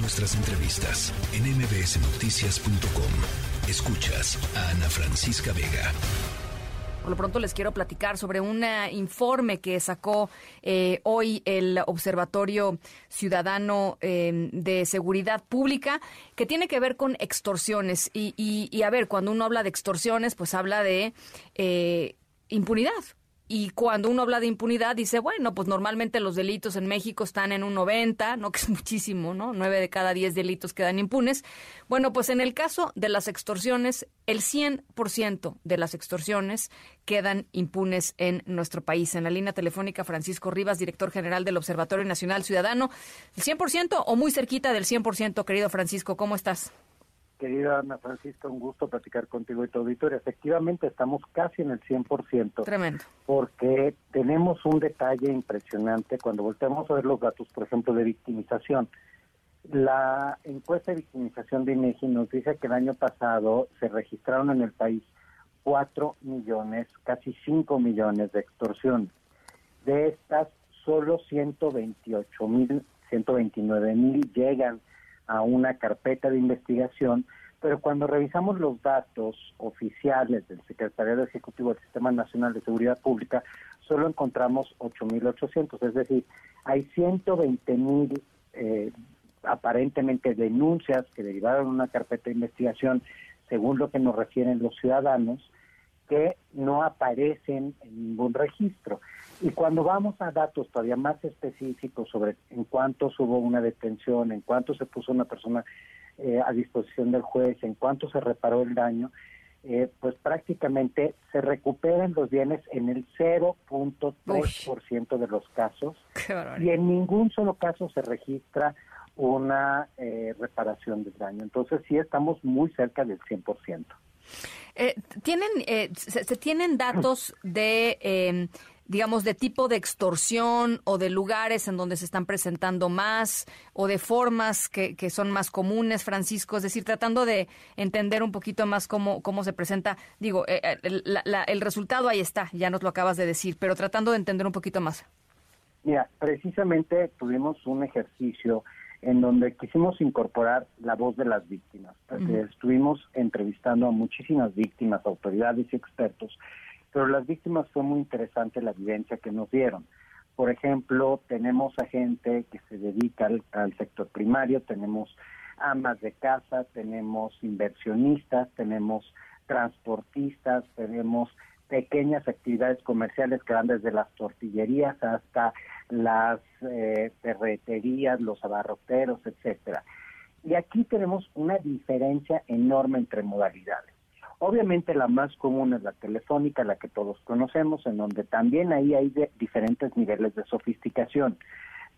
nuestras entrevistas en mbsnoticias.com. Escuchas a Ana Francisca Vega. Por lo pronto les quiero platicar sobre un eh, informe que sacó eh, hoy el Observatorio Ciudadano eh, de Seguridad Pública que tiene que ver con extorsiones. Y, y, a ver, cuando uno habla de extorsiones, pues habla de impunidad y cuando uno habla de impunidad, dice, bueno, pues normalmente los delitos en México están en un 90, ¿no? Que es muchísimo, ¿no? Nueve de cada diez delitos quedan impunes. Bueno, pues en el caso de las extorsiones, el 100% de las extorsiones quedan impunes en nuestro país. En la línea telefónica, Francisco Rivas, director general del Observatorio Nacional Ciudadano. ¿El 100% o muy cerquita del 100%, querido Francisco? ¿Cómo estás? Querida Ana Francisca, un gusto platicar contigo y tu auditorio. Efectivamente, estamos casi en el 100%. Tremendo. Porque tenemos un detalle impresionante cuando volteamos a ver los datos, por ejemplo, de victimización. La encuesta de victimización de INEGI nos dice que el año pasado se registraron en el país 4 millones, casi 5 millones de extorsiones. De estas, solo 128 mil, 129 mil llegan a una carpeta de investigación, pero cuando revisamos los datos oficiales del Secretariado Ejecutivo del Sistema Nacional de Seguridad Pública, solo encontramos 8.800, es decir, hay 120.000 eh, aparentemente denuncias que derivaron de una carpeta de investigación, según lo que nos refieren los ciudadanos, que no aparecen en ningún registro. Y cuando vamos a datos todavía más específicos sobre en cuánto hubo una detención, en cuánto se puso una persona eh, a disposición del juez, en cuánto se reparó el daño, eh, pues prácticamente se recuperan los bienes en el 0.3% de los casos y en ningún solo caso se registra una eh, reparación del daño. Entonces sí estamos muy cerca del 100%. Eh, ¿tienen, eh, se, tienen datos de, em, digamos, de tipo de extorsión o de lugares en donde se están presentando más o de formas que, que son más comunes, Francisco? Es decir, tratando de entender un poquito más cómo, cómo se presenta. Digo, eh, el, el resultado ahí está, ya nos lo acabas de decir, pero tratando de entender un poquito más. Mira, precisamente tuvimos un ejercicio en donde quisimos incorporar la voz de las víctimas. Estuvimos entrevistando a muchísimas víctimas, autoridades y expertos, pero las víctimas fue muy interesante la evidencia que nos dieron. Por ejemplo, tenemos a gente que se dedica al, sector primario, tenemos amas de casa, tenemos inversionistas, tenemos transportistas, tenemos pequeñas actividades comerciales que van desde las tortillerías hasta las eh, ferreterías, los abarroteros, etcétera. Y aquí tenemos una diferencia enorme entre modalidades. Obviamente la más común es la telefónica, la que todos conocemos, en donde también ahí hay diferentes niveles de sofisticación.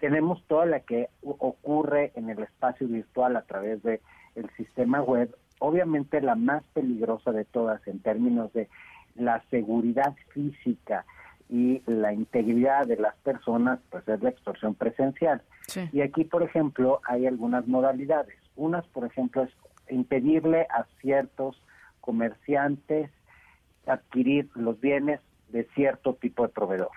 Tenemos toda la que ocurre en el espacio virtual a través de el sistema web. Obviamente la más peligrosa de todas en términos de la seguridad física y la integridad de las personas, pues es la extorsión presencial. Y aquí, por ejemplo, hay algunas modalidades. Unas, por ejemplo, es impedirle a ciertos comerciantes adquirir los bienes de cierto tipo de proveedor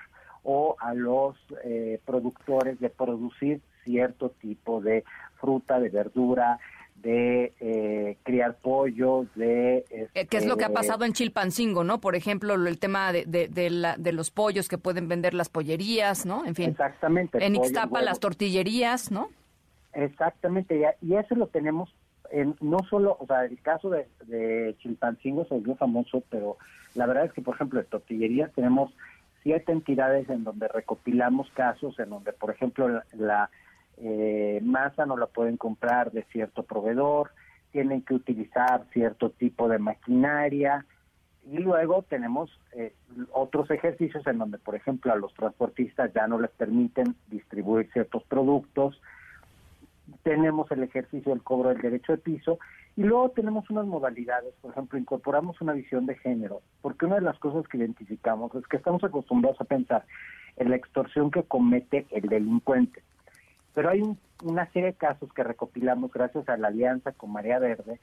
o a los eh, productores de producir cierto tipo de fruta, de verdura, de eh, criar pollos, de... Este, ¿Qué es lo que ha pasado en Chilpancingo, no? Por ejemplo, el tema de, de, la, de los pollos que pueden vender las pollerías, ¿no? En fin. Exactamente. En Ixtapa las tortillerías, ¿no? Exactamente, y eso lo tenemos en, no solo, o sea, el caso de, de Chilpancingo es muy famoso, pero la verdad es que, por ejemplo, de tortillerías tenemos siete entidades en donde recopilamos casos, en donde, por ejemplo, la eh, masa no la pueden comprar de cierto proveedor, tienen que utilizar cierto tipo de maquinaria y luego tenemos eh, otros ejercicios en donde, por ejemplo, a los transportistas ya no les permiten distribuir ciertos productos, tenemos el ejercicio del cobro del derecho de piso y luego tenemos unas modalidades, por ejemplo, incorporamos una visión de género, porque una de las cosas que identificamos es que estamos acostumbrados a pensar en la extorsión que comete el delincuente. Pero hay una serie de casos que recopilamos gracias a la alianza con María Verde,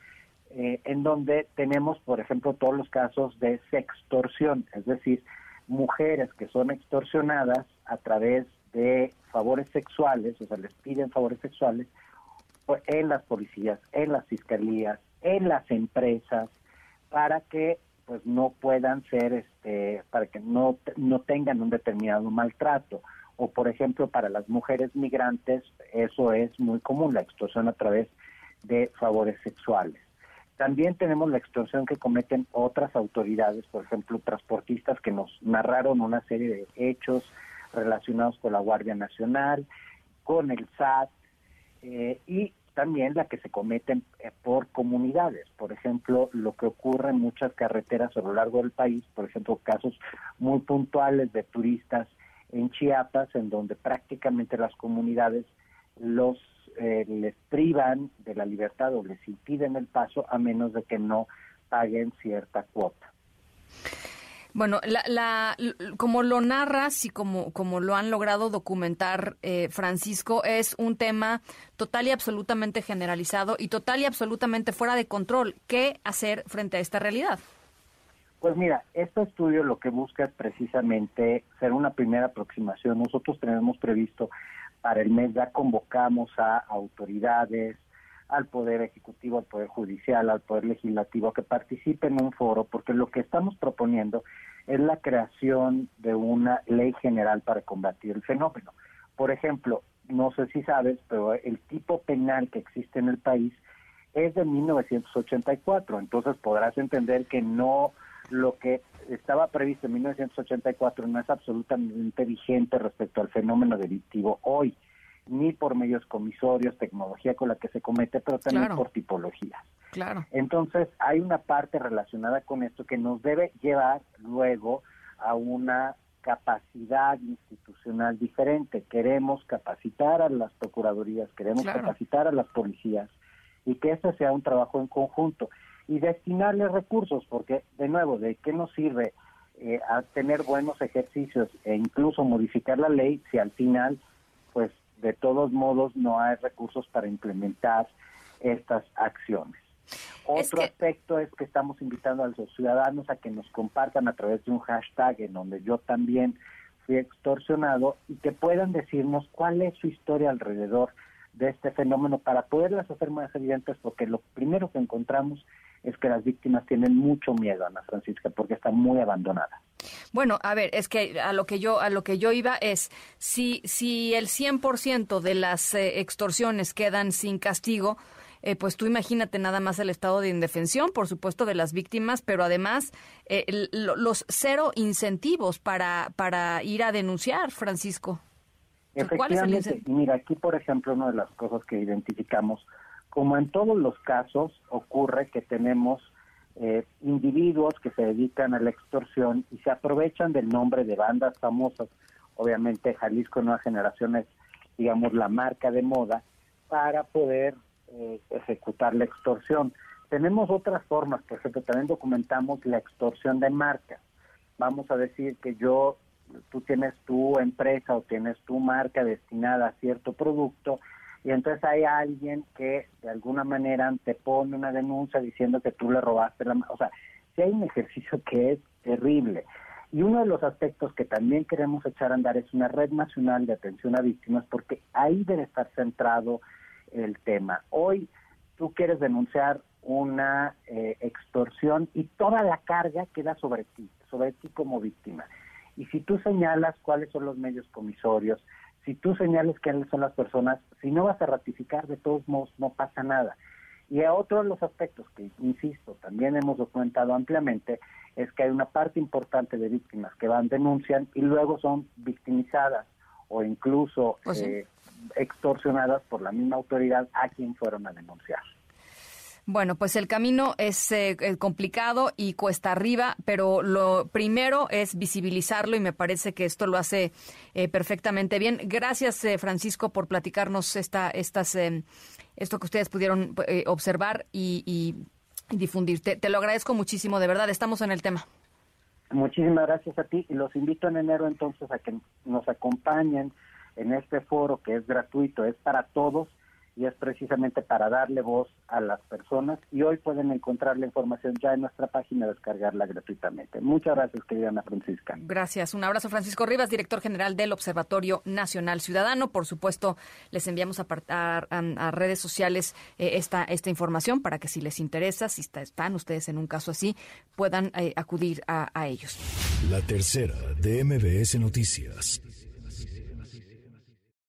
eh, en donde tenemos, por ejemplo, todos los casos de sextorsión, es decir, mujeres que son extorsionadas a través de favores sexuales, o sea, les piden favores sexuales, en las policías, en las fiscalías, en las empresas, para que pues no puedan ser, este, para que no, no tengan un determinado maltrato. O por ejemplo, para las mujeres migrantes, eso es muy común, la extorsión a través de favores sexuales. También tenemos la extorsión que cometen otras autoridades, por ejemplo, transportistas que nos narraron una serie de hechos relacionados con la Guardia Nacional, con el SAT eh, y también la que se cometen eh, por comunidades. Por ejemplo, lo que ocurre en muchas carreteras a lo largo del país, por ejemplo, casos muy puntuales de turistas en Chiapas, en donde prácticamente las comunidades los eh, les privan de la libertad o les impiden el paso a menos de que no paguen cierta cuota. Bueno, la, como lo narras y como, como lo han logrado documentar, eh, Francisco, es un tema total y absolutamente generalizado y total y absolutamente fuera de control. ¿Qué hacer frente a esta realidad? Pues mira, este estudio lo que busca es precisamente ser una primera aproximación. Nosotros tenemos previsto para el mes ya convocamos a autoridades, al Poder Ejecutivo, al Poder Judicial, al Poder Legislativo que participen en un foro, porque lo que estamos proponiendo es la creación de una ley general para combatir el fenómeno. Por ejemplo, no sé si sabes, pero el tipo penal que existe en el país es de 1984, entonces podrás entender que no lo que estaba previsto en 1984 no es absolutamente vigente respecto al fenómeno delictivo hoy, ni por medios comisorios, tecnología con la que se comete, pero también por tipologías. Claro. Entonces, hay una parte relacionada con esto que nos debe llevar luego a una capacidad institucional diferente. Queremos capacitar a las procuradurías, queremos capacitar a las policías y que ese sea un trabajo en conjunto y destinarle recursos, porque de nuevo, ¿de qué nos sirve eh, a tener buenos ejercicios e incluso modificar la ley si al final, pues de todos modos no hay recursos para implementar estas acciones? Otro aspecto es que estamos invitando a los ciudadanos a que nos compartan a través de un hashtag en donde yo también fui extorsionado y que puedan decirnos cuál es su historia alrededor de este fenómeno para poderlas hacer más evidentes porque lo primero que encontramos es que las víctimas tienen mucho miedo, Ana Francisca, porque están muy abandonadas. Bueno, a ver, es que a lo que yo a lo que yo iba es si si el 100% de las eh, extorsiones quedan sin castigo, eh, pues tú imagínate nada más el estado de indefensión, por supuesto, de las víctimas, pero además eh, los cero incentivos para, para ir a denunciar, Francisco. Efectivamente, mira, aquí por ejemplo, una de las cosas que identificamos como en todos los casos, ocurre que tenemos eh, individuos que se dedican a la extorsión y se aprovechan del nombre de bandas famosas. Obviamente Jalisco Nueva Generación es, digamos, la marca de moda para poder eh, ejecutar la extorsión. Tenemos otras formas, por ejemplo, también documentamos la extorsión de marca. Vamos a decir que yo, tú tienes tu empresa o tienes tu marca destinada a cierto producto y entonces hay alguien que de alguna manera te pone una denuncia diciendo que tú le robaste la... O sea, si hay un ejercicio que es terrible. Y uno de los aspectos que también queremos echar a andar es una red nacional de atención a víctimas porque ahí debe estar centrado el tema. Hoy tú quieres denunciar una eh, extorsión y toda la carga queda sobre ti, sobre ti como víctima. Y si tú señalas cuáles son los medios comisorios, si tú señales quiénes son las personas, si no vas a ratificar, de todos modos no pasa nada. Y a otro de los aspectos que, insisto, también hemos documentado ampliamente, es que hay una parte importante de víctimas que van, denuncian y luego son victimizadas o incluso pues eh, extorsionadas por la misma autoridad a quien fueron a denunciar. Bueno, pues el camino es eh, complicado y cuesta arriba, pero lo primero es visibilizarlo y me parece que esto lo hace eh, perfectamente bien. Gracias, eh, Francisco, por platicarnos esta, estas, esto que ustedes pudieron observar y, difundir. Te, te lo agradezco muchísimo, de verdad, estamos en el tema. Muchísimas gracias a ti y los invito en enero entonces a que nos acompañen en este foro que es gratuito, es para todos y es precisamente para darle voz a las personas y hoy pueden encontrar la información ya en nuestra página, descargarla gratuitamente. Muchas gracias, querida Ana Francisca. Gracias. Un abrazo, Francisco Rivas, director general del Observatorio Nacional Ciudadano. Por supuesto, les enviamos a, a, redes sociales eh, esta, esta información para que si les interesa, si están ustedes en un caso así, puedan eh, acudir a, a ellos. La tercera de MBS Noticias.